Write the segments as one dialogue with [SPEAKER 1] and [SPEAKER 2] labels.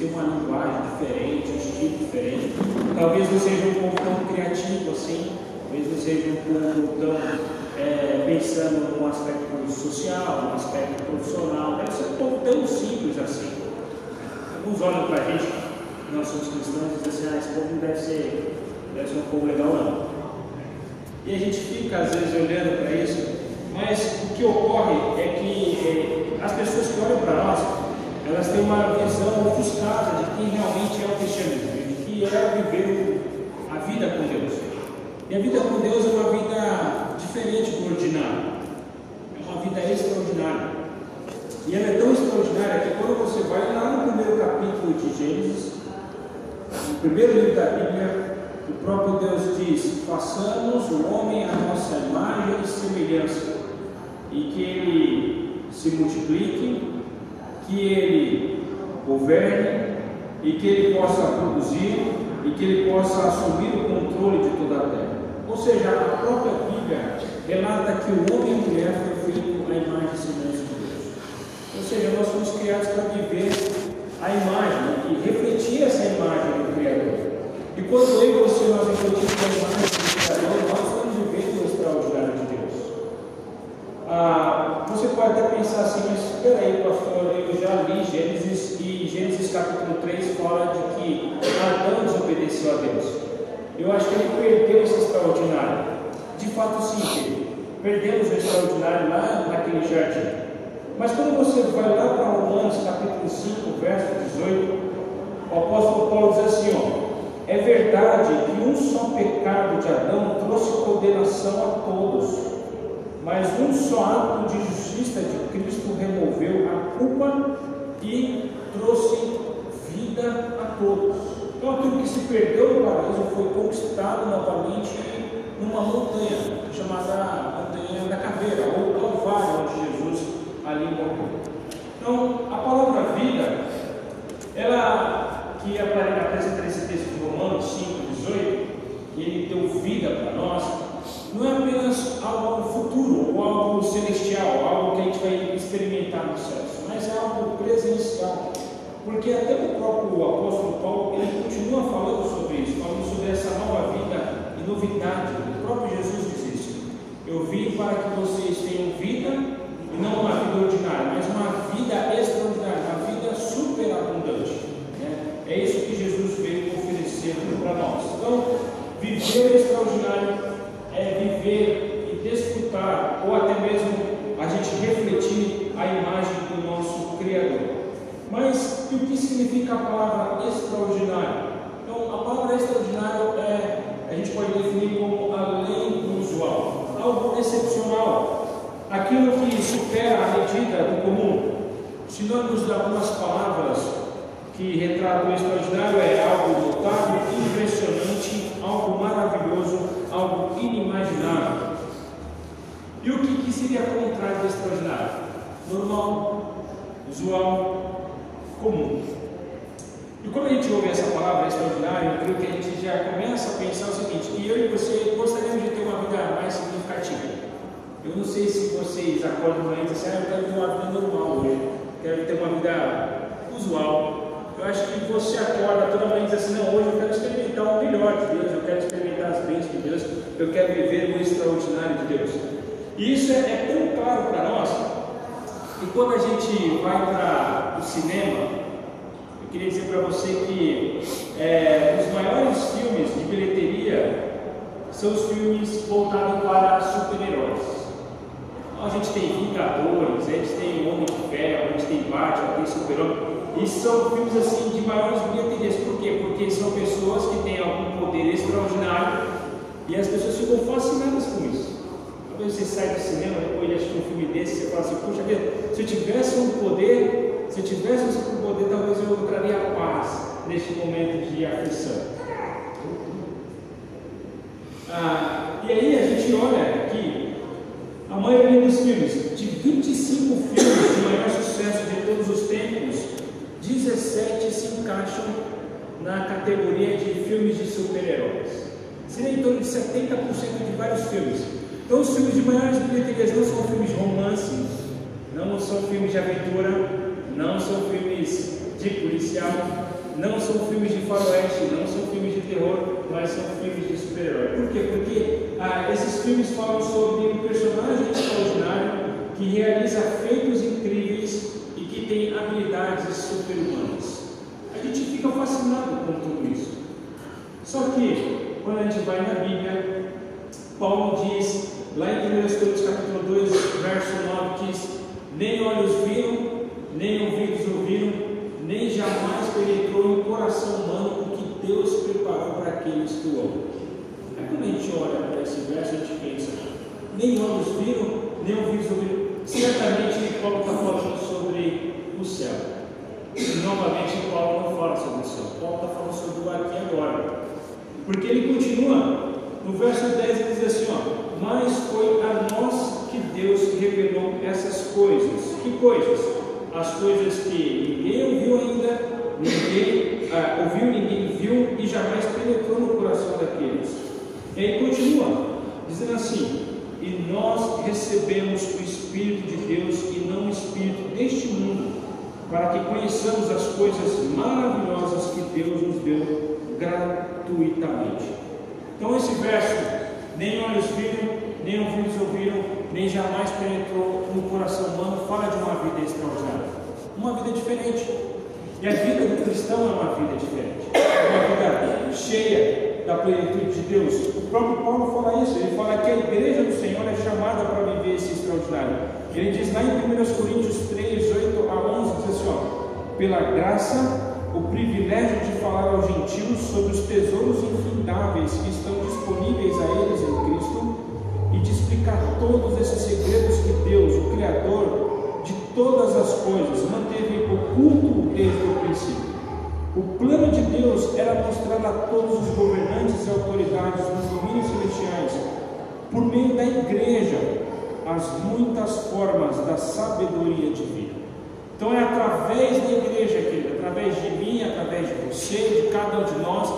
[SPEAKER 1] têm uma linguagem diferente, um estilo diferente. Talvez não seja um povo tão criativo assim, talvez não seja um povo tão é, pensando no aspecto social, no aspecto profissional. Deve ser um povo tão simples assim. Alguns olham para a gente, nós somos cristãos, e dizem assim, ah, esse povo não deve ser, deve ser um povo legal não. E a gente fica às vezes olhando para isso, mas o que ocorre é que é, as pessoas que olham para nós, elas têm uma visão ofuscada de quem realmente é o cristianismo, de que é viver a vida com Deus. E a vida com Deus é uma vida diferente do ordinário, é uma vida extraordinária. E ela é tão extraordinária que quando você vai lá no primeiro capítulo de Gênesis, no primeiro livro da Bíblia, o próprio Deus diz: façamos o homem à nossa imagem e semelhança, e que ele se multiplique, que ele governe, e que ele possa produzir, e que ele possa assumir o controle de toda a terra. Ou seja, a própria Bíblia relata que o homem e a mulher foi feito à imagem e semelhança de Deus. Ou seja, nós fomos criados para viver a imagem e refletir essa imagem do Criador. E quando eu e você nós refletimos a imagem do Criador, nós estamos vivendo o extraordinário de Deus. Ah, você pode até pensar assim, mas espera aí, pastor, eu já li Gênesis e Gênesis capítulo 3 fala de que Adão desobedeceu a Deus. Eu acho que ele perdeu esse extraordinário. De fato, sim, perdemos o extraordinário lá naquele jardim. Mas quando você vai lá para Romanos capítulo 5, verso 18, o apóstolo Paulo diz assim, ó, é verdade que um só pecado de Adão trouxe condenação a todos, mas um só ato de justiça de Cristo removeu a culpa e trouxe vida a todos. Então aquilo que se perdeu no paraíso foi conquistado novamente numa montanha chamada Montanha da Caveira, ou Calvário, onde Jesus ali morreu. Então a palavra vida, ela que apresenta nesse texto de Romanos 5, 18, que ele deu vida para nós, não é apenas algo futuro ou algo celestial, algo que a gente vai experimentar no céu, mas é algo presencial. Porque até o próprio apóstolo Paulo, ele continua falando sobre isso, falando sobre essa nova vida e novidade. O próprio Jesus diz isso. Eu vim para que vocês tenham vida, e não uma vida ordinária, mas uma vida extraordinária, uma vida superabundante. É isso que Jesus veio oferecer para nós. Então, viver extraordinário é viver e desfrutar, ou até mesmo a gente refletir a imagem do nosso Criador. Mas o que significa a palavra extraordinário? Então, a palavra extraordinário é, a gente pode definir como além do usual, algo excepcional, aquilo que supera a medida do comum. Sinônimos de algumas palavras que retrata o extraordinário é algo notável, impressionante, algo maravilhoso, algo inimaginável. E o que, que seria contrário do extraordinário? Normal, usual, comum. E quando a gente ouve essa palavra extraordinário, eu creio que a gente já começa a pensar o seguinte, que eu e você gostaríamos de ter uma vida mais significativa. Eu não sei se vocês acordam e dizem assim, ah, eu quero ter uma vida normal hoje, quero ter uma vida usual, eu acho que você acorda toda manhã e diz assim, não, hoje eu quero experimentar o melhor de Deus, eu quero experimentar as bênçãos de Deus, eu quero viver o extraordinário de Deus. E isso é, é tão claro para nós, e quando a gente vai para o cinema, eu queria dizer para você que é, os maiores filmes de bilheteria são os filmes voltados para super-heróis. Então, a gente tem Vingadores, a gente tem Homem de Ferro, a gente tem Batman, tem Super-Homem. E são filmes assim de maiores bilheterias. Por quê? Porque são pessoas que têm algum poder extraordinário e as pessoas ficam fascinadas com isso. Quando você sai do cinema depois de assistir um filme desse, você fala assim, puxa vida, se eu tivesse um poder, se eu tivesse um poder, talvez eu encontraria paz neste momento de aflição. Ah, e aí a gente olha que a maioria dos filmes, de 25 filmes de maior sucesso de todos os tempos, 17 se encaixam na categoria de filmes de super-heróis. Seria em torno de 70% de vários filmes. Então, os filmes de maiores bilheterias não são filmes de romance, não são filmes de aventura, não são filmes de policial, não são filmes de faroeste, não são filmes de terror, mas são filmes de super-herói. Por quê? Porque ah, esses filmes falam sobre um personagem extraordinário que realiza feitos incríveis tem habilidades super-humanas. A gente fica fascinado com tudo isso. Só que, quando a gente vai na Bíblia, Paulo diz, lá em 1 Coríntios capítulo 2, verso 9, diz, nem olhos viram, nem ouvidos ouviram, nem jamais penetrou no coração humano o que Deus preparou para aqueles que o amam. Quando a gente olha para esse verso, a gente pensa, nem olhos viram, nem ouvidos ouviram. Certamente Paulo está falando o céu. E novamente Paulo não fala sobre o céu. Paulo está falando sobre o aqui e agora. Porque ele continua, no verso 10 ele diz assim, ó, mas foi a nós que Deus revelou essas coisas. Que coisas? as coisas que ninguém ouviu ainda, ninguém ah, ouviu, ninguém viu e jamais penetrou no coração daqueles. E aí continua, dizendo assim: E nós recebemos o Espírito de Deus e não o Espírito deste mundo, para que conheçamos as coisas maravilhosas que Deus nos deu gratuitamente. Então, esse verso, nem olhos viram, nem ouvidos ouviram, nem jamais penetrou no coração humano, fala de uma vida extraordinária, uma vida diferente. E a vida do cristão é uma vida diferente, uma vida cheia da plenitude de Deus. O próprio Paulo fala isso, ele fala que a igreja do Senhor é chamada para viver esse extraordinário. Ele diz lá em 1 Coríntios 3, pela graça, o privilégio de falar aos gentios sobre os tesouros infindáveis que estão disponíveis a eles em Cristo e de explicar todos esses segredos que Deus, o Criador de todas as coisas, manteve oculto desde o princípio. O plano de Deus era mostrar a todos os governantes e autoridades dos domínios celestiais, por meio da igreja, as muitas formas da sabedoria divina. Então é através da igreja, querido, através de mim, através de você, de cada um de nós,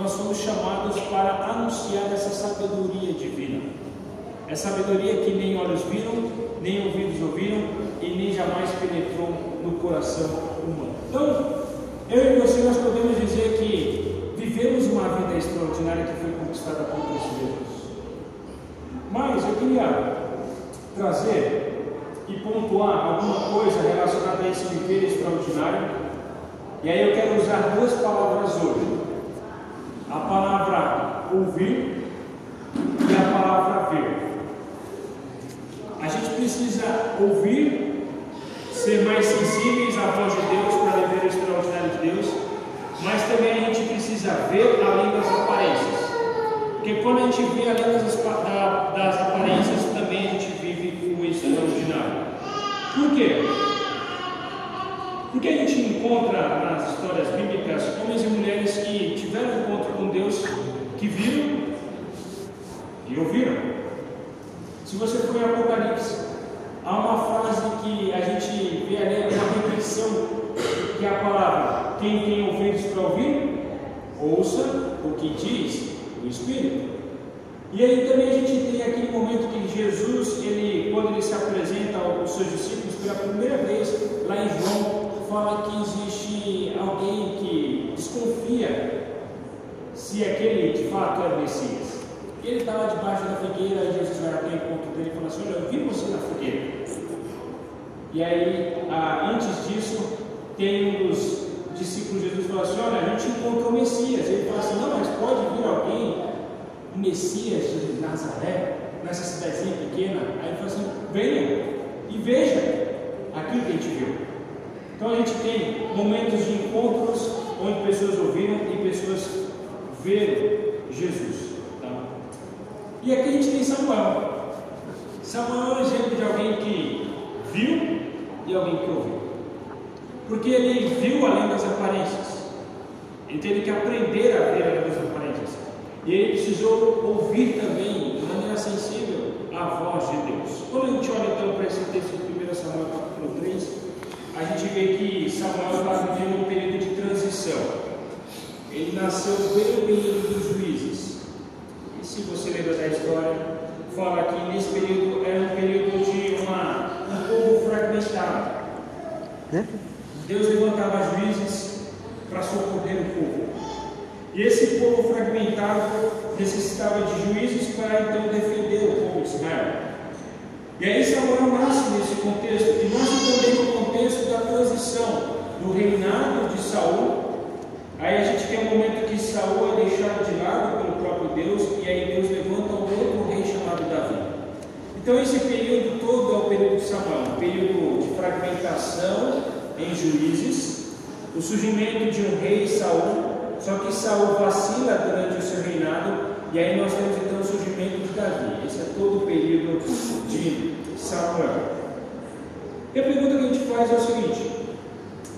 [SPEAKER 1] nós somos chamados para anunciar essa sabedoria divina. É sabedoria que nem olhos viram, nem ouvidos ouviram e nem jamais penetrou no coração humano. Então, eu e você nós podemos dizer que vivemos uma vida extraordinária que foi conquistada por Cristo Jesus. Mas eu queria trazer e pontuar alguma coisa relacionada a esse viver extraordinário. E aí eu quero usar duas palavras hoje. A palavra ouvir e a palavra ver. A gente precisa ouvir, ser mais sensíveis à voz de Deus para viver o extraordinário de Deus, mas também a gente precisa ver além das aparências. Porque quando a gente vê além das, das aparências, também a gente vive o extraordinário. Por quê? Porque a gente encontra nas histórias bíblicas homens e mulheres que tiveram encontro com Deus, que viram e ouviram. Se você for em Apocalipse, há uma frase que a gente vê ali, uma repetição, que é a palavra: quem tem ouvidos para ouvir, ouça o que diz o Espírito. E aí também a gente tem aquele momento que Jesus, ele, quando ele se apresenta aos seus discípulos pela primeira vez, lá em João, fala que existe alguém que desconfia se aquele de fato é o Messias. Ele está lá debaixo da figueira, e Jesus vai até o encontro dele e fala assim: Olha, eu vi você na figueira. E aí, ah, antes disso, tem um dos discípulos de Jesus fala assim: Olha, a gente encontrou o Messias. Ele fala assim: Não, mas pode vir alguém, o Messias de Nazaré, nessa cidadezinha pequena. Aí ele fala assim: Venha e veja aquilo que a gente viu. Então a gente tem momentos de encontros onde pessoas ouviram e pessoas viram Jesus. E aqui a gente tem Samuel. Samuel é um exemplo de alguém que viu e alguém que ouviu. Porque ele viu além das aparências. Ele teve que aprender a ver além das aparências. E ele precisou ouvir também, de maneira sensível, a voz de Deus. Quando a gente olha então para esse texto de 1 Samuel capítulo 3, a gente vê que Samuel está vivendo um período de transição. Ele nasceu bem no período dos juízes se você lembra da história, fala que nesse período era um período de uma, um povo fragmentado. É? Deus levantava juízes passou a correr o povo. Esse povo fragmentado necessitava de juízes para então defender o povo de Israel. E aí Samuel nasce nesse contexto, e nasce também no contexto da transição do reinado de Saul. Aí a gente tem um momento que Saul é deixado de lado pelo próprio Deus, e aí Deus levanta um outro rei chamado Davi. Então esse período todo é o período de Samuel, um período de fragmentação em juízes, o surgimento de um rei Saul, só que Saul vacila durante o seu reinado, e aí nós temos então o surgimento de Davi. Esse é todo o período de Samuel. E a pergunta que a gente faz é o seguinte: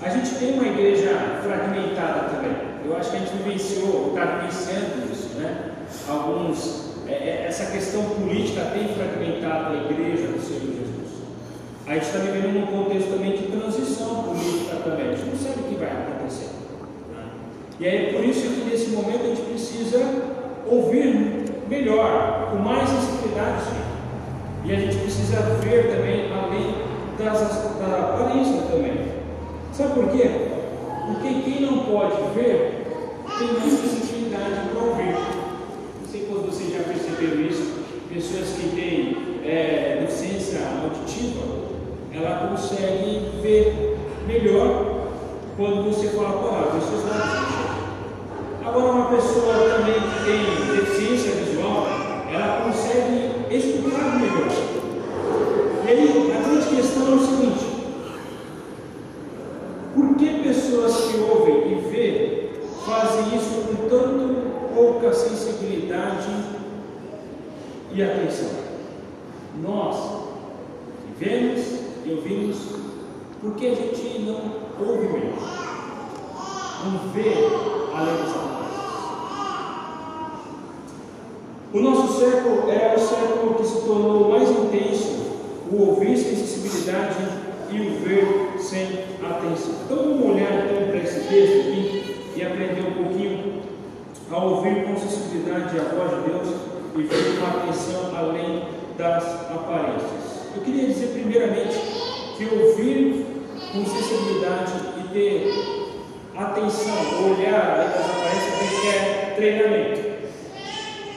[SPEAKER 1] a gente tem uma igreja fragmentada também. Eu acho que a gente vivenciou, está vivenciando isso, né? Alguns, é, é, essa questão política tem fragmentado a igreja do Senhor Jesus. A gente está vivendo num contexto também de transição política também. A gente não sabe o que vai acontecer. E aí, por isso que nesse momento a gente precisa ouvir melhor, com mais sensibilidade, e a gente precisa ver também além das, da aparência também. Sabe por quê? Porque quem não pode ver tem mais sensibilidade para ouvir. Não sei quando você já percebeu isso. Pessoas que têm é, deficiência auditiva, ela consegue ver melhor quando você fala palavras. Seus lábios Agora, uma pessoa também que tem deficiência visual, ela consegue escutar melhor. E aí, a grande questão é o seguinte: por que pessoas que ouvem e vê fazem isso com tanto pouca sensibilidade e atenção? Nós que vemos e ouvimos, por que a gente não ouve melhor? Não vê além das palavras? O nosso século é o século que se tornou mais intenso, o ouvir sem sensibilidade e o ver sem atenção. Então vamos olhar então para esse texto aqui e aprender um pouquinho a ouvir com sensibilidade a voz de Deus e ver com atenção além das aparências. Eu queria dizer primeiramente que ouvir com sensibilidade e ter atenção, olhar além das aparências requer treinamento,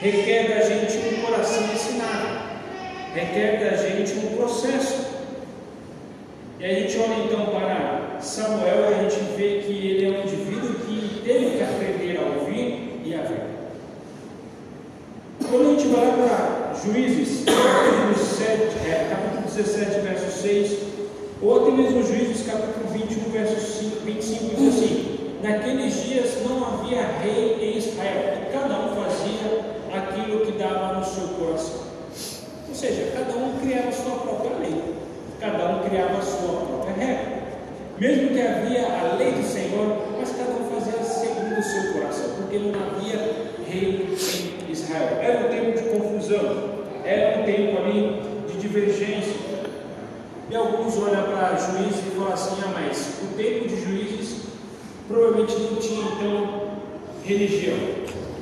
[SPEAKER 1] requer da gente um coração ensinado, requer da gente um processo. E a gente olha então para Samuel e a gente vê que ele é um indivíduo que teve que aprender a ouvir e a ver. Quando a gente vai para Juízes, capítulo, 7, é, capítulo 17, verso 6, ou até mesmo Juízes, capítulo 21, verso 5, 25, diz assim: Naqueles dias não havia rei em Israel, e cada um fazia aquilo que dava no seu coração. Ou seja, cada um criava a sua própria lei. Cada um criava a sua própria regra. Mesmo que havia a lei do Senhor, mas cada um fazia segundo o seu coração, porque não havia rei em Israel. Era um tempo de confusão, era um tempo ali de divergência. E alguns olham para juízes e falam assim: ah, mas o tempo de juízes provavelmente não tinha então religião,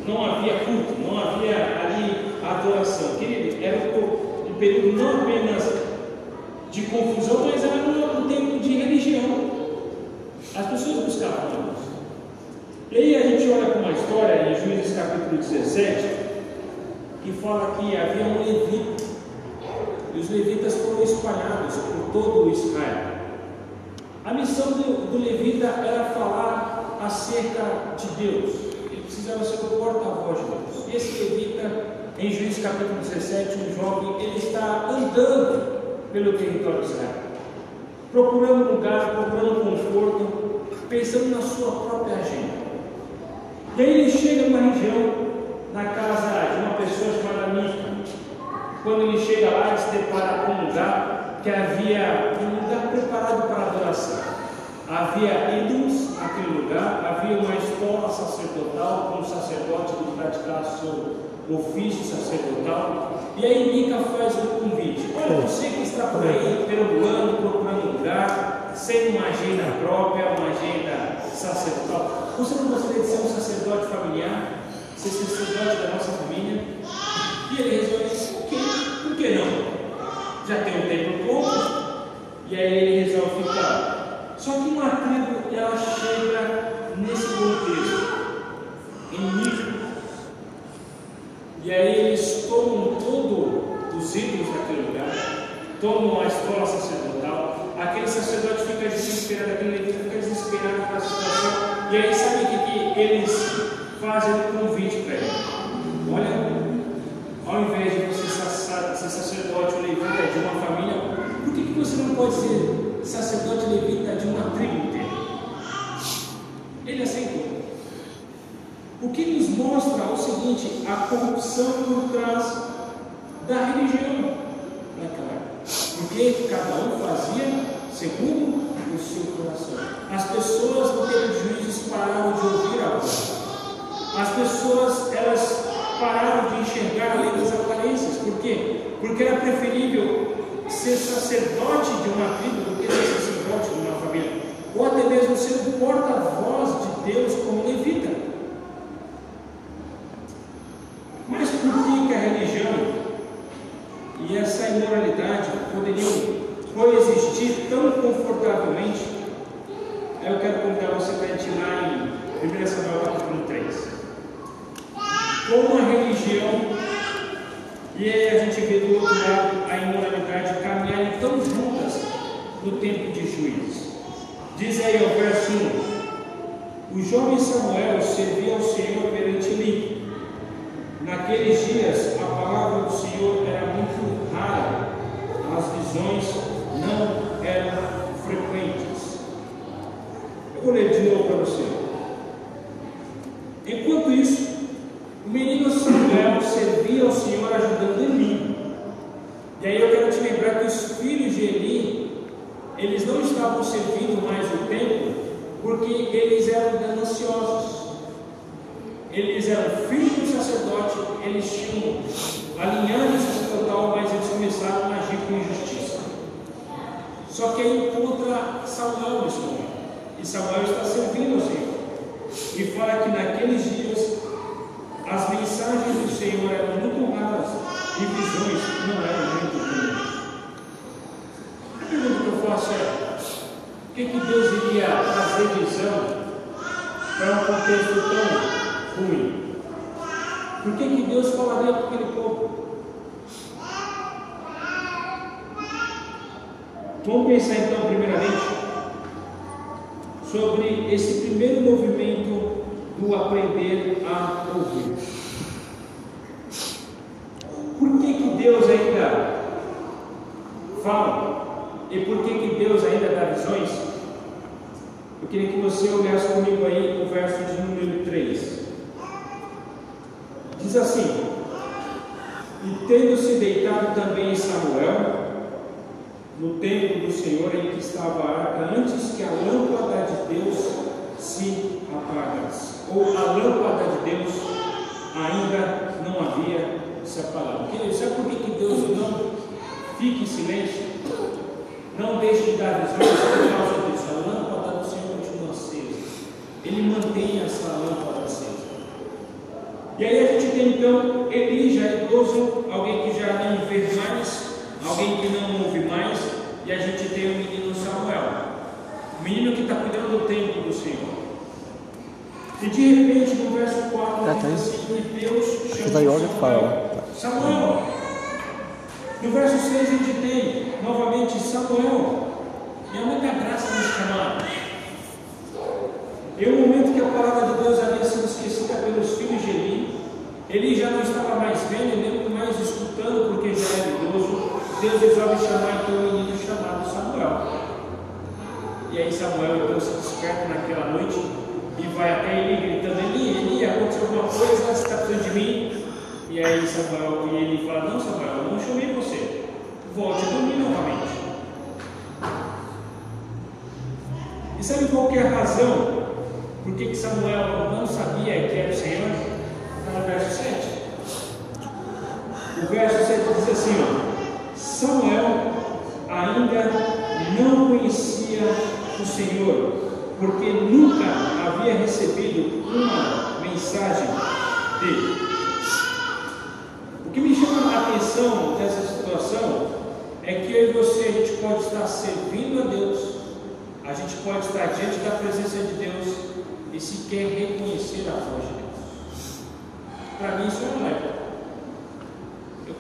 [SPEAKER 1] não havia culto, não havia ali adoração. Querido, era um período não apenas de confusão, mas era um tempo de religião. As pessoas buscavam Deus. E aí a gente olha para uma história em Juízes capítulo 17, que fala que havia um levita, e os levitas foram espalhados por todo o Israel. A missão do, do levita era falar acerca de Deus, ele precisava ser o porta-voz de Deus. Esse levita, em Juízes capítulo 17, um jovem, ele está andando pelo território de Israel, procurando lugar, procurando conforto, pensando na sua própria agenda. E aí ele chega numa região, na casa de uma pessoa chamada Mica. Quando ele chega lá, ele se depara com um lugar que havia um lugar preparado para adoração. Havia ídolos naquele lugar, havia uma escola sacerdotal, com um sacerdote que praticasse seu ofício sacerdotal. E aí Mica faz um convite. Olha, você que está por aí perambulando, procurando um lugar, sem uma agenda própria, uma agenda sacerdotal. Você não gostaria de ser um sacerdote familiar? Ser sacerdote da nossa família? E ele resolve, por que não? Já tem um tempo pouco. E aí ele resolve ficar. Só que uma tribo ela chega nesse contexto, em nível. E aí eles tomam todo os ídolos daquele lugar, tomam a escola sacerdotal, aquele sacerdote fica desesperado, aquele levita fica desesperado com a situação. E aí sabe o que, que eles fazem um convite para ele? Olha, ao invés de você ser sacerdote ou levita de uma família, por que, que você não pode ser sacerdote levita de uma tribo inteira? Ele aceitou. O que nos mostra o seguinte: a corrupção por trás da religião naquela época. Porque cada um fazia segundo o seu coração. As pessoas no tempo de juízes pararam de ouvir a voz. As pessoas elas pararam de enxergar além das aparências. Por quê? Porque era preferível ser sacerdote de uma tribo do que ser sacerdote de uma família. Ou até mesmo ser o porta-voz de Deus como levita. Mas por que, que a religião e essa imoralidade poderiam coexistir tão confortavelmente? Eu quero convidar você para a gente ir lá em 1 Samuel capítulo 3. Como a religião e aí a gente vê do outro lado a imoralidade caminharem tão juntas no tempo de juízes. Diz aí o verso 1: O jovem Samuel servia ao Senhor perante Eli Naqueles dias, a palavra do Senhor era muito rara, as visões não eram frequentes. Eu vou ler de novo para você. Enquanto isso, o menino Samuel servia ao Senhor ajudando Eli. E aí eu quero te lembrar que os filhos de Eli, eles não estavam servindo mais o templo, porque eles eram gananciosos. Eles eram filhos do sacerdote, eles tinham a linhagem sacerdotal, mas eles começaram a agir com injustiça. Só que aí encontra Samuel nesse momento. E Samuel está servindo ao Senhor. E fala que naqueles dias as mensagens do Senhor eram muito raras e visões não eram muito comuns. A pergunta que eu faço é: o que, que Deus iria trazer visão para um contexto tão ruim. Por que, que Deus falaria com aquele povo? Vamos pensar então, primeiramente, sobre esse primeiro movimento do aprender a ouvir. Por que, que Deus ainda fala? E por que, que Deus ainda dá visões? Eu queria que você olhasse comigo aí o verso de número 3. Diz assim: E tendo se deitado também Samuel, no templo do Senhor em que estava a arca, antes que a lâmpada de Deus se apagasse, ou a lâmpada de Deus ainda não havia se apagado. Querido, sabe por que, Deus não fica em silêncio? Não deixe de dar visões por causa disso. A lâmpada do Senhor continua acesa. Ele mantém essa lâmpada acesa. E aí a gente tem então Eli, já idoso, alguém que já não vê mais, alguém que não ouve mais, e a gente tem o menino Samuel, o menino que está cuidando do templo do Senhor. E de repente, no verso 4,
[SPEAKER 2] ah, tá
[SPEAKER 1] diz assim, Deus chama
[SPEAKER 2] Samuel.
[SPEAKER 1] Samuel. Samuel. No verso 6 a gente tem novamente Samuel. E é muita graça nos chamar. E o momento que a palavra de Deus havia sido esquecida pelos filhos de Eli, ele já não estava mais vendo, nem mais escutando, porque já era idoso. Deus resolve chamar então o menino chamado Samuel. E aí Samuel então se desperta naquela noite e vai até ele gritando, Eli, Eli, aconteceu alguma coisa, você está precisando de mim? E aí Samuel, e ele fala, não Samuel, eu não chamei você. Volte a dormir novamente. E sabe qual é a razão por que, que Samuel não sabia que era o Senhor? Está no verso 7. O verso 7 diz assim: ó, Samuel ainda não conhecia o Senhor, porque nunca havia recebido uma mensagem dele. O que me chama a atenção nessa situação é que eu e você a gente pode estar servindo a Deus, a gente pode estar diante da presença de Deus e sequer reconhecer a voz de Deus. Para mim isso é leve. Eu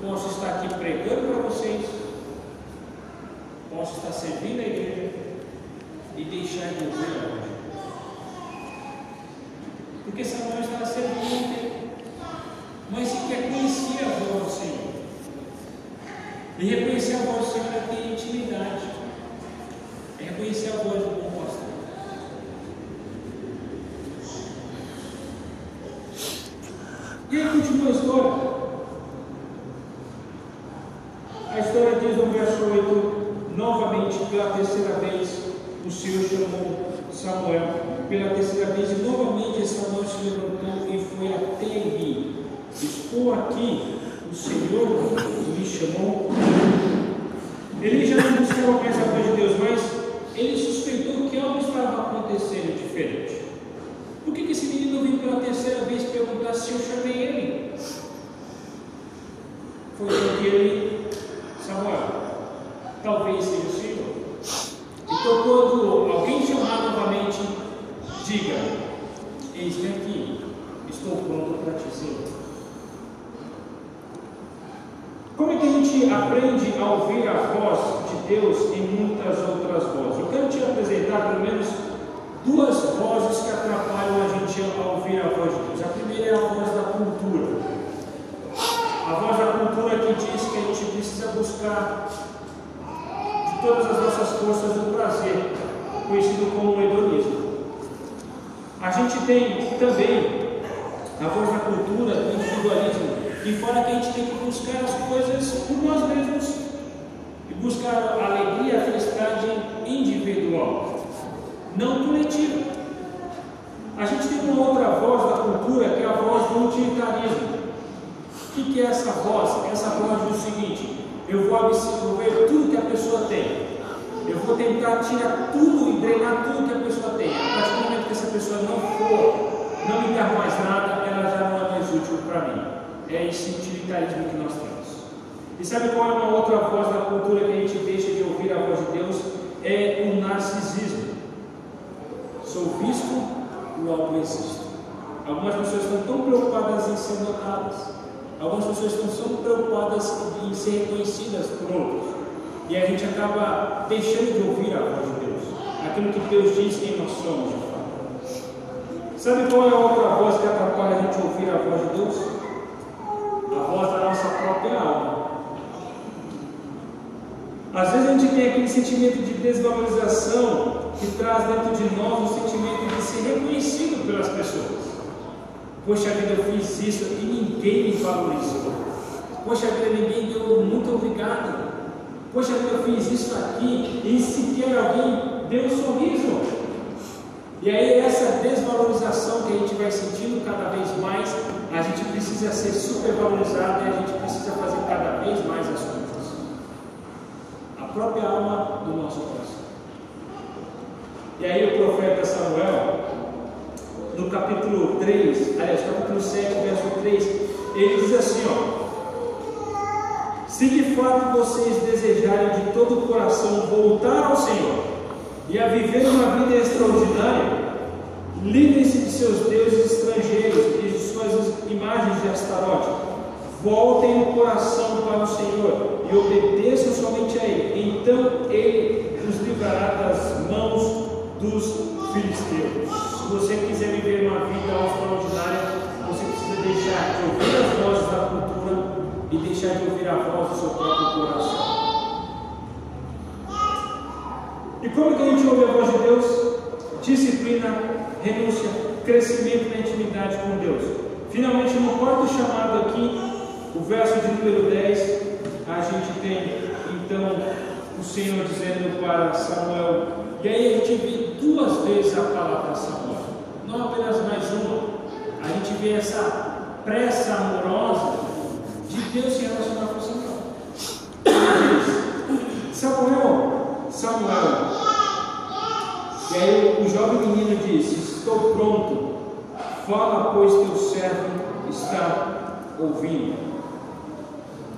[SPEAKER 1] posso estar aqui pregando para vocês, posso estar servindo a igreja e deixar de ouvir a voz. Porque Samuel estava servindo tempo, mas sequer conhecia a voz do Senhor. E reconhecer a voz do Senhor é ter intimidade, é reconhecer a voz do bom pastor. E aí continua a história. A história diz no verso 8: pela terceira vez, o Senhor chamou Samuel. Pela terceira vez, e novamente Samuel se levantou e foi até Eli. Estou aqui, o Senhor me chamou. Ele já não buscava mais a voz de Deus, mas ele suspeitou que algo estava acontecendo diferente. Por que, que esse menino veio pela terceira vez perguntar se eu chamei ele? Foi porque ele, Samuel, talvez seja o Senhor. Então, quando alguém chamar novamente, diga: Eis-me aqui, estou pronto para te servir. Como é que a gente aprende a ouvir a voz de Deus em muitas outras vozes? Eu quero te apresentar pelo menos duas vozes que atrapalham a gente a ouvir a voz de Deus. A primeira é a voz da cultura. A voz da cultura que diz que a gente precisa buscar todas as nossas forças o prazer, conhecido como hedonismo. A gente tem também a voz da cultura do individualismo, que fala que a gente tem que buscar as coisas por nós mesmos e buscar a alegria, a felicidade individual não coletiva. A gente tem uma outra voz da cultura que é a voz do utilitarismo. O que, é essa voz? Essa voz diz o seguinte: eu vou absorver tudo que a pessoa tem. Eu vou tentar tirar tudo e drenar tudo que a pessoa tem. A partir do momento que essa pessoa não for, não me dar mais nada, ela já não é mais útil para mim. É esse utilitarismo que nós temos. E sabe qual é uma outra voz da cultura que a gente deixa de ouvir a voz de Deus? É o narcisismo. Sou visto, logo existo. Algumas pessoas estão tão preocupadas em ser notadas. Algumas pessoas estão tão preocupadas em ser reconhecidas por outros. E a gente acaba deixando de ouvir a voz de Deus. Aquilo que Deus diz quem nós somos, de fato. Sabe qual é a outra voz que atrapalha a gente ouvir a voz de Deus? A voz da nossa própria alma. Às vezes a gente tem aquele sentimento de desvalorização que traz dentro de nós o sentimento de ser reconhecido pelas pessoas. Poxa vida, eu fiz isso e ninguém me valorizou. Poxa vida, ninguém deu muito obrigado. Poxa vida, eu fiz isso aqui e sequer alguém deu um sorriso. E aí essa desvalorização que a gente vai sentindo cada vez mais, a gente precisa ser supervalorizado e a gente precisa fazer cada vez mais as coisas. A própria alma do nosso coração. E aí o profeta Samuel, no capítulo 3, aliás, capítulo 7, verso 3, ele diz assim, ó. Se de fato vocês desejarem de todo o coração voltar ao Senhor e a viver uma vida extraordinária, livrem-se de seus deuses estrangeiros e de suas imagens de Astarote. Voltem o coração para o Senhor e obedeçam somente a Ele. Então Ele os livrará das mãos dos filisteus. Se você quiser viver uma vida extraordinária, você precisa deixar de ouvir as vozes da cultura e deixar de ouvir a voz do seu próprio coração. E como que a gente ouve a voz de Deus? Disciplina, renúncia, crescimento na intimidade com Deus. Finalmente, no quarto chamado aqui, o verso de número 10, a gente tem então o Senhor dizendo para Samuel, e aí a gente duas vezes a palavra Samuel, não apenas mais uma. A gente vê essa pressa amorosa de Deus se relacionar com. Ele diz, Samuel, Samuel. E aí o jovem menino disse: Estou pronto, fala, pois teu servo está ouvindo.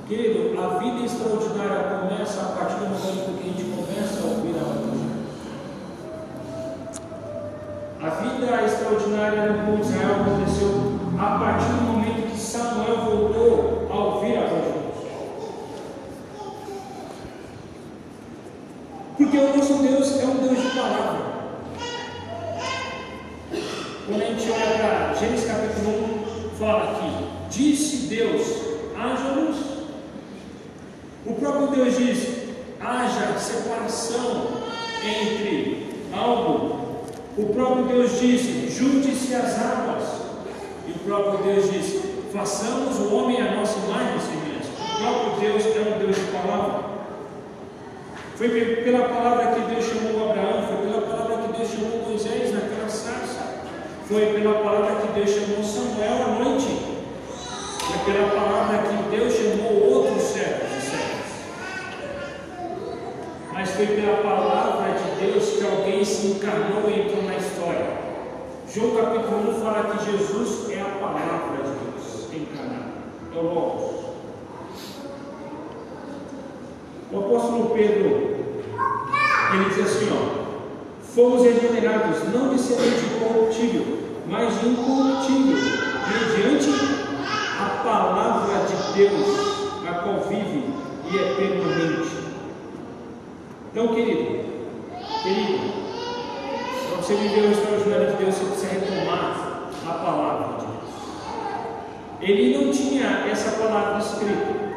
[SPEAKER 1] Querido, a vida extraordinária começa a partir do momento que a gente começa a ouvir a voz A vida extraordinária no povo de Israel aconteceu a partir do momento que Samuel voltou a ouvir a voz de Deus. Porque o nosso Deus é um Deus de palavra. Quando a gente olha para Gênesis capítulo 1, fala aqui: Disse Deus, haja luz. O próprio Deus diz: haja separação entre algo o próprio Deus diz: junte-se as águas. E o próprio Deus diz: façamos o homem a nossa imagem e semelhança. O próprio Deus é um Deus de palavra. Foi pela palavra que Deus chamou Abraão, foi pela palavra que Deus chamou Moisés naquela sarça. Foi pela palavra que Deus chamou Samuel à noite. Foi pela palavra que Deus chamou outros servos e servas. Mas foi pela palavra de Deus que alguém se encarnou e entrou na história. João capítulo 1 fala que Jesus é a palavra de Deus encarnada. É o Logos. O apóstolo Pedro, ele diz assim, ó, fomos regenerados não de semente corruptível, mas de incorruptível, mediante a palavra de Deus, a qual vive e é permanente. Então, querido, querido, para você viver o extraordinário de Deus, você precisa retomar a palavra de Deus. Ele não tinha essa palavra escrita.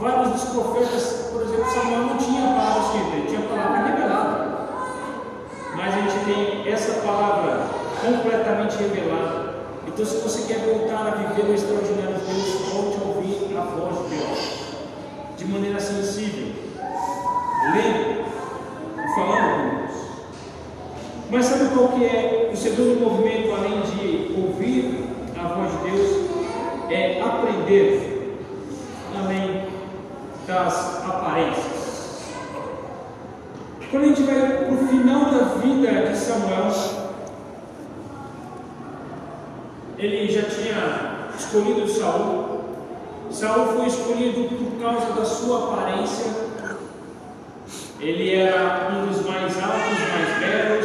[SPEAKER 1] Vários dos profetas, por exemplo, Samuel não tinha palavra escrita, ele tinha palavra revelada. Mas a gente tem essa palavra completamente revelada. Então, se você quer voltar a viver o extraordinário de Deus, volte a ouvir a voz de Deus de maneira sensível, lendo qual que é o segundo movimento, além de ouvir a voz de Deus? É aprender além das aparências. Quando a gente vai para o final da vida de Samuel, ele já tinha escolhido Saul. Saul foi escolhido por causa da sua aparência. Ele era um dos mais altos, mais belos,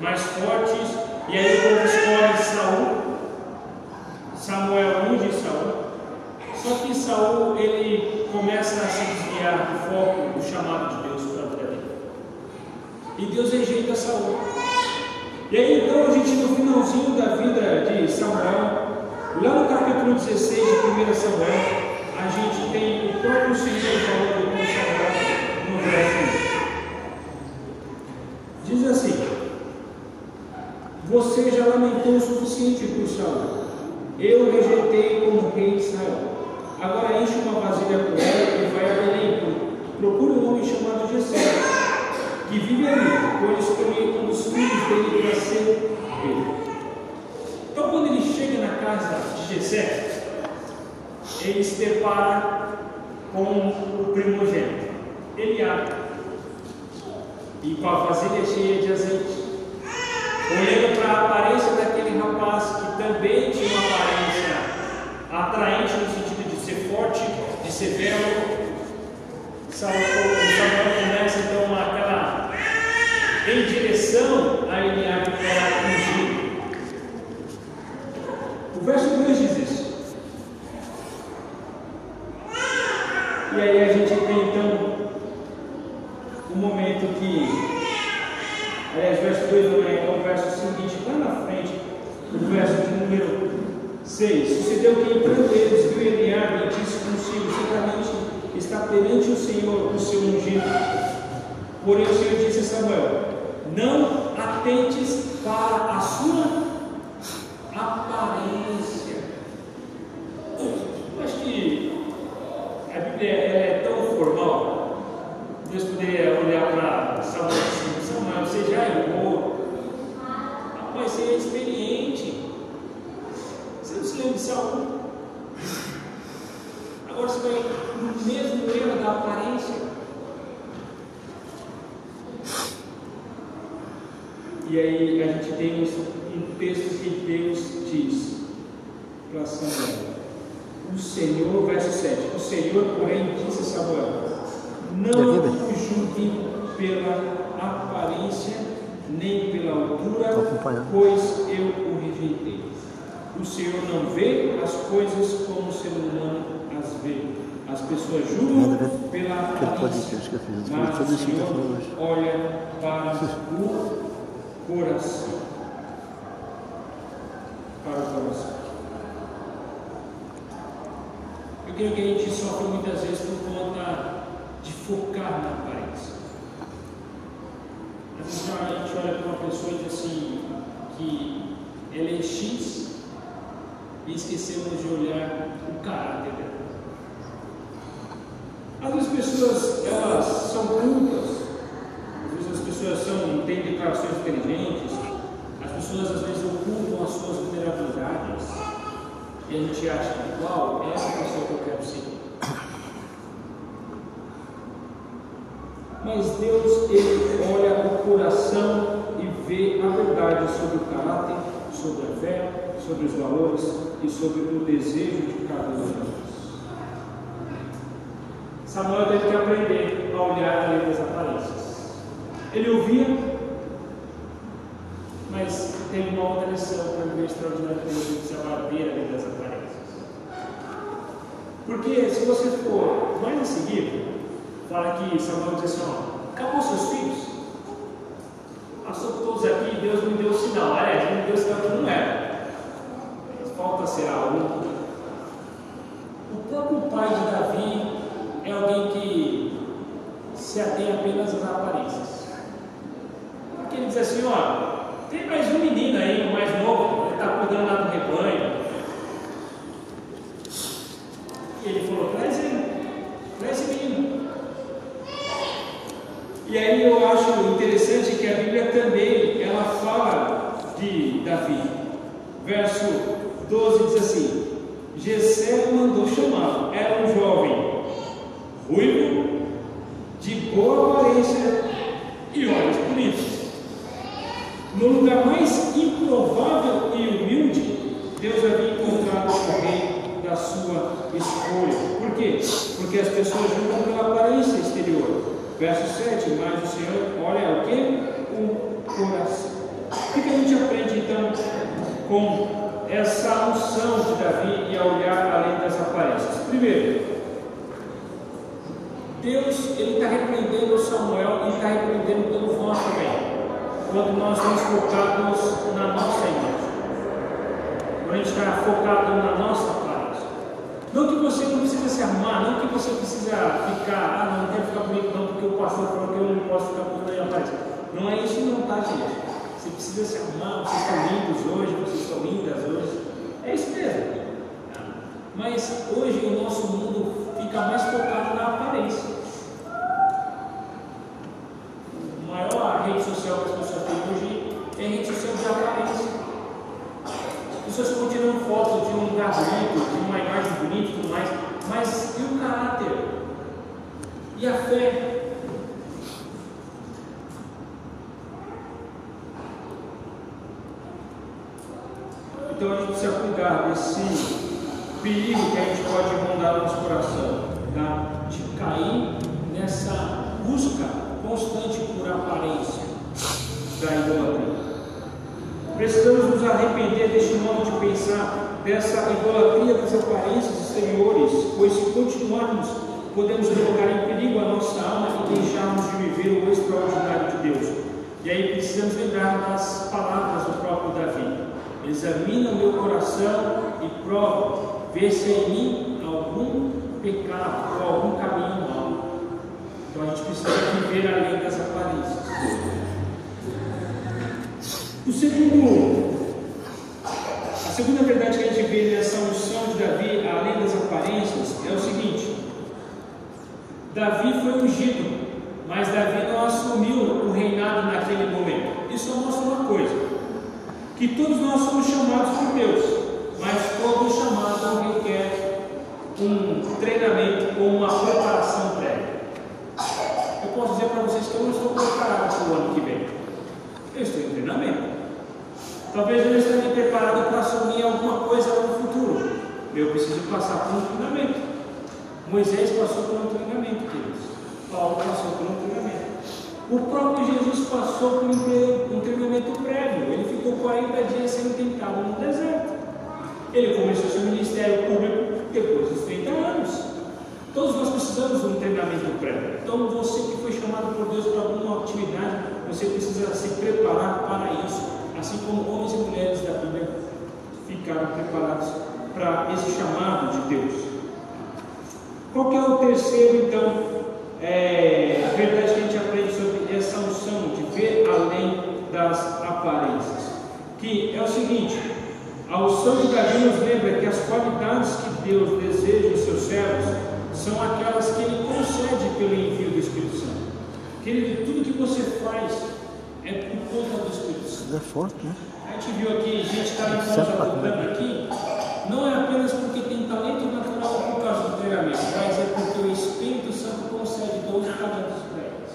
[SPEAKER 1] mais fortes. E aí o povo escolhe Saul. Samuel unge Saul. Só que Saul ele começa a se desviar do foco do chamado de Deus para a vida dele. E Deus rejeita Saul. E aí então a gente no finalzinho da vida de Samuel, lá no capítulo 16 de 1 Samuel, a gente tem o próprio Senhor falando com Samuel no verso 1. Diz assim: Você já lamentou o suficiente por Saul. Eu rejeitei como rei de Israel. Agora enche uma vasilha com ela e vai a Belém. Procure um homem chamado Jessé, que vive ali, pois escolhi um dos filhos dele para ser rei. Então, quando ele chega na casa de Jessé, ele se depara com o primogênito, Eliabe, e com a vasilha cheia de azeite. Olhando para a aparência daquele rapaz, que também tinha uma aparência atraente no sentido de ser forte, de ser belo, Samuel começa então aquela em direção a Eliabe para ungir. O verso 2 diz isso. E aí a gente tem então o momento que, aliás, verso 2 não é, o verso seguinte, lá na frente, o verso de número 6. Sucedeu que entrando eles, viu Eliabe e disse consigo, certamente está perante o Senhor o seu ungido. Porém o Senhor disse a Samuel, não atentes para a sua aparência. Eu acho que a Bíblia é tão formal. Deus poderia olhar para Samuel e dizer, Samuel, você já errou. Rapaz, você é experiente. Você não se lembra de Saul? Agora você vai no mesmo erro da aparência. E aí a gente tem um texto que Deus diz para Samuel. O Senhor, verso 7, o Senhor, porém, disse a Samuel, não o julgue pela aparência, nem pela altura, pois eu o rejeitei. O Senhor não vê as coisas como o ser humano as vê. Julgam pela o Senhor olha para o coração. para o coração. Eu creio que a gente sofre muitas vezes por conta de focar na aparência. Às vezes a gente olha para uma pessoa e diz assim, que ela é X e esquecemos de olhar o caráter dela. Às vezes as pessoas elas são cultas, às vezes as pessoas são, têm declarações inteligentes, as pessoas às vezes ocultam as suas vulnerabilidades e a gente acha, uau, é essa pessoa que eu quero ser. Mas Deus, Ele olha o coração e vê a verdade sobre o caráter, sobre a fé, sobre os valores e sobre o desejo de cada um de nós. Samuel teve que aprender a olhar além das aparências. Ele ouvia, mas tem uma outra lição para viver extraordinário que ele precisava ver além das aparências. Porque se você for mais em seguida, fala que Samuel diz assim, ó, acabou seus filhos? Passou todos aqui, Deus me deu o sinal. Aliás, Ele me deu o sinal que não era. Falta será um. O próprio pai de Davi é alguém que se atém apenas às aparências. Porque ele diz assim, ó, tem mais um menino aí, o mais novo, ele está cuidando lá do rebanho. E ele falou, traz ele, traz esse menino. E aí eu acho interessante que a Bíblia também, ela fala de Davi. Verso 12 diz assim, Gessé mandou chamá-lo, era um jovem, ruivo, de boa aparência e olhos bonitos. No lugar mais improvável e humilde, Deus havia encontrado rei da sua escolha. Por quê? Porque as pessoas julgam pela aparência exterior. Verso 7, mas o Senhor olha o que? O coração. O que a gente aprende então com essa unção de Davi e a olhar além das aparências? Primeiro, Deus ele está repreendendo Samuel e está repreendendo todos nós também. Quando nós estamos focados na nossa imagem. Quando a gente está focado na nossa aparência. Não que você não precisa se arrumar, não que você precisa ficar, ah, não, não quero ficar bonito não, porque o pastor falou que eu não posso ficar bonito aparência. Não é isso não, tá, gente? Você precisa se arrumar, vocês estão lindos hoje, vocês estão lindas hoje. É isso mesmo. Mas hoje o nosso mundo fica mais focado na aparência. A maior rede social que as pessoas têm hoje é a de aparência. As pessoas continuam foto de um lugar bonito, de uma imagem bonita e tudo mais, mas e o caráter? E a fé? Então a gente precisa cuidar desse perigo que a gente pode rondar no nosso coração, tá? de cair nessa busca constante por aparência da idolatria. Precisamos nos arrepender deste modo de pensar, dessa idolatria das aparências exteriores, pois se continuarmos, podemos colocar em perigo a nossa alma e deixarmos de viver o extraordinário de Deus. E aí precisamos lembrar das palavras do próprio Davi. Examina o meu coração e prova, vê se em mim algum pecado ou algum caminho mau. Então a gente precisa viver além das aparências. O segundo, a segunda verdade que a gente vê nessa unção de Davi, além das aparências, é o seguinte: Davi foi ungido, mas Davi não assumiu o reinado naquele momento. Isso mostra uma coisa: que todos nós somos chamados por Deus, mas todo chamado requer um treinamento ou uma preparação prévia. Eu posso dizer para vocês que eu não estou preparado para o ano que vem. Eu estou em treinamento. Talvez eu não esteja preparado para assumir alguma coisa no futuro. Eu preciso passar por um treinamento. Moisés passou por um treinamento, queridos. Paulo passou por um treinamento. O próprio Jesus passou por um treinamento prévio. Ele ficou 40 dias sendo tentado no deserto. Ele começou seu ministério público depois dos 30 anos. Todos nós precisamos de um treinamento prévio. Então, você que foi chamado por Deus para alguma atividade, você precisa se preparar para isso. Assim como homens e mulheres da Bíblia para esse chamado de Deus. Qual que é o terceiro, então, é, a verdade que a gente aprende sobre essa unção de ver além das aparências? Que é o seguinte, a unção de Davi nos lembra que as qualidades que Deus deseja em seus servos são aquelas que Ele concede pelo envio do Espírito Santo. Querido, tudo que você faz É
[SPEAKER 2] forte, né?
[SPEAKER 1] A gente viu aqui gente talentosa tocando aqui, não é apenas porque tem talento natural por causa do treinamento, mas é porque o Espírito Santo concede 12 talentos para eles.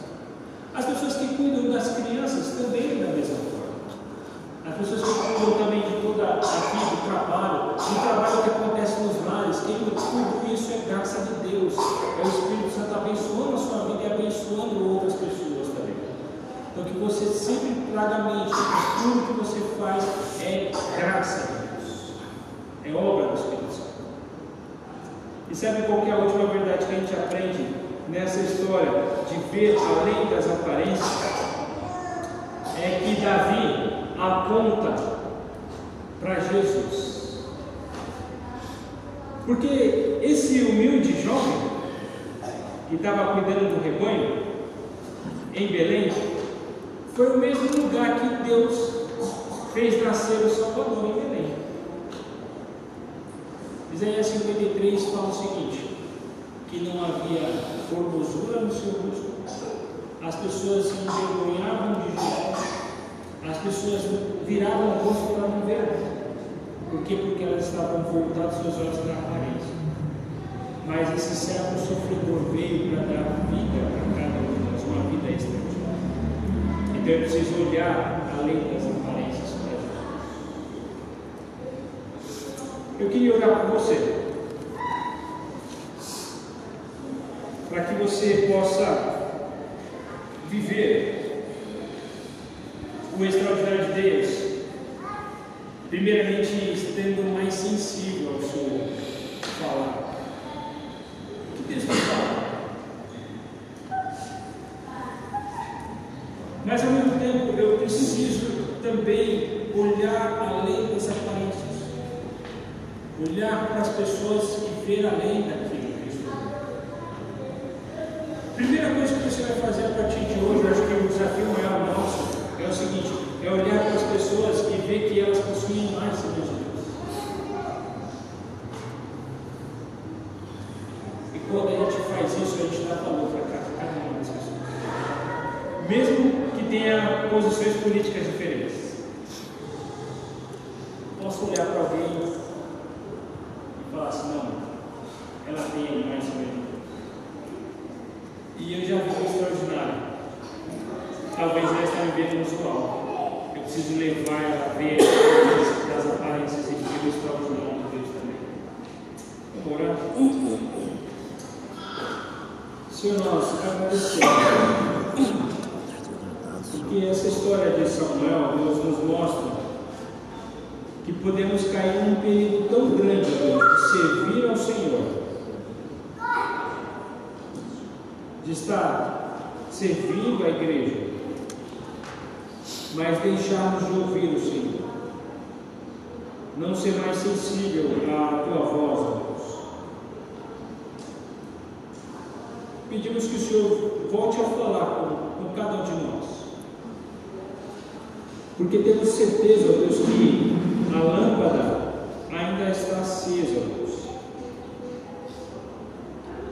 [SPEAKER 1] As pessoas que cuidam das crianças também da mesma forma. As pessoas que cuidam também de toda a vida, do trabalho, do trabalho que acontece nos lares, quem tudo isso é graça de Deus. É o Espírito Santo abençoando a sua vida e abençoando outras pessoas também. Então que você sempre traga a mente que tudo que você faz é graça de Deus. É obra do Espírito Santo. E sabe qual é a última verdade que a gente aprende nessa história de ver além das aparências? É que Davi aponta para Jesus. Porque esse humilde jovem que estava cuidando do rebanho em Belém foi o mesmo lugar que Deus fez nascer o Salvador em Belém. Isaías 53 fala o seguinte: que não havia formosura no seu rosto, as pessoas se envergonhavam de Jesus as pessoas viravam o rosto para não ver. Por quê? Porque elas estavam voltadas seus olhos para a aparência. Mas esse servo sofredor veio para dar vida para cada um de nós, uma vida extraordinária. Então é preciso olhar além das aparências. Eu queria orar por você. Para que você possa viver o extraordinário de Deus, primeiramente estando mais sensível ao seu falar. O que Deus vai falar? Mas ao mesmo tempo eu preciso também olhar além das aparências, olhar para as pessoas e ver além daquilo que estou. Primeira coisa que você vai fazer a partir de hoje, eu acho que o desafio maior nosso é o seguinte: é olhar para as pessoas e ver que elas possuem mais de Deus. E quando a gente faz isso, a gente dá valor para cada uma das pessoas. Mesmo que tenha posições políticas diferentes. Posso olhar para alguém e falar assim, não, ela tem mais medo. E eu já vi um extraordinário talvez ela está vivendo no visual. Eu preciso levar ela a ver das aparências e ver o extraordinário de Deus também. Vamos orar? Senhor, nós agradecemos. Porque essa história de Samuel, Deus nos mostra que podemos cair num período tão grande, de servir ao Senhor, de estar servindo a igreja, mas deixarmos de ouvir o Senhor. Não ser mais sensível à tua voz, Deus. Pedimos que o Senhor volte a falar com, com cada um de nós. Porque temos certeza, Deus, que a lâmpada ainda está acesa, ó Deus.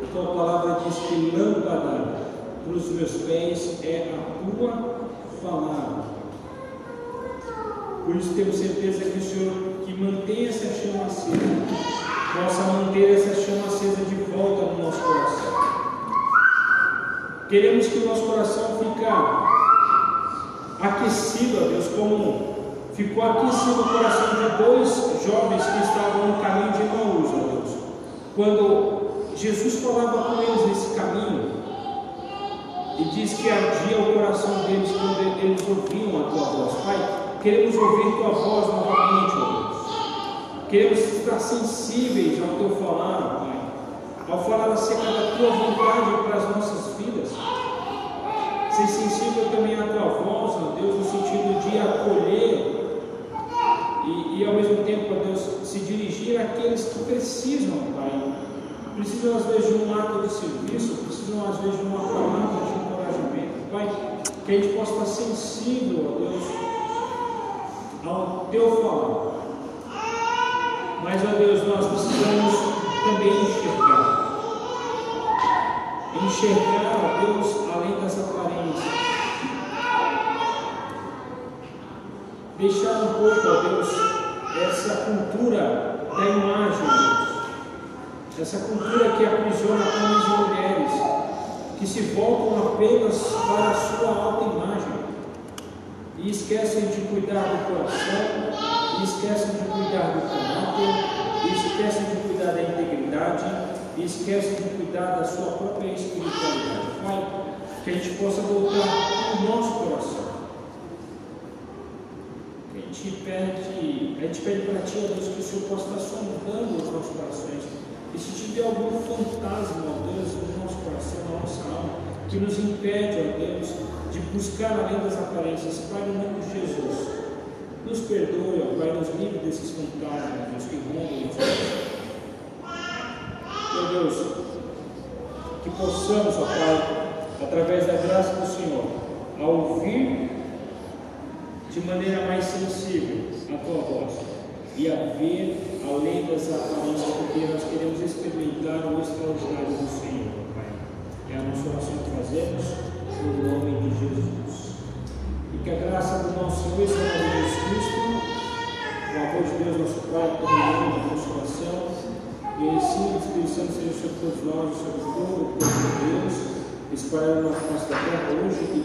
[SPEAKER 1] A tua palavra diz que lâmpada para os meus pés é a tua palavra. Por isso temos certeza que o Senhor que mantém essa chama acesa, possa manter essa chama acesa de volta no nosso coração. Queremos que o nosso coração fique aquecido, Deus, como ficou aquecido o coração de dois jovens que estavam no caminho de Emaús, ó Deus. Quando Jesus falava com eles nesse caminho, e diz que ardia o coração deles quando eles ouviam a tua voz. Pai, Queremos ouvir tua voz novamente, ó Deus. Queremos estar sensíveis ao teu falar, Pai. Ao falar acerca da tua vontade para as nossas vidas. Ser sensível também à tua voz, ó Deus, no sentido de acolher e, e ao mesmo tempo, ó Deus, se dirigir aqueles que precisam, Pai. Precisam às vezes de um ato de serviço, precisam às vezes de uma palavra de encorajamento, Pai. Que a gente possa estar sensível, ó Deus, ao Teu falar. Mas, ó Deus, nós precisamos também enxergar. Enxergar, ó Deus, além das aparências. Deixar um pouco, ó Deus, essa cultura da imagem, Deus. Essa cultura que aprisiona homens e mulheres, que se voltam apenas para a sua alta imagem e esquecem de cuidar do coração, e esquecem de cuidar do caráter, e esquecem de cuidar da integridade, e esquecem de cuidar da sua própria espiritualidade. Pai, que a gente possa voltar o nosso coração. Gente pede, a gente pede para Ti, ó Deus, que o Senhor possa estar sondando os nossos corações. E se tiver algum fantasma, ó Deus, no nosso coração, na nossa alma, que nos impede, ó Deus, de buscar além das aparências, Pai, no nome de Jesus. Nos perdoe, ó Pai, nos livre desses fantasmas, Deus, que rondam nos Meu Deus, que possamos, ó Pai, através da graça do Senhor, a ouvir de maneira mais sensível a Tua voz e a ver além das aparências, porque nós queremos experimentar o extraordinário do Senhor, Pai. É a nossa oração que fazemos, no nome de Jesus. E que a graça do nosso Senhor Jesus Cristo, o amor de Deus, nosso Pai, o comunhão da consolação, e o do Espírito Santo seja sobre todos nós, sobre todo o povo de Deus, espalhado na face da terra hoje e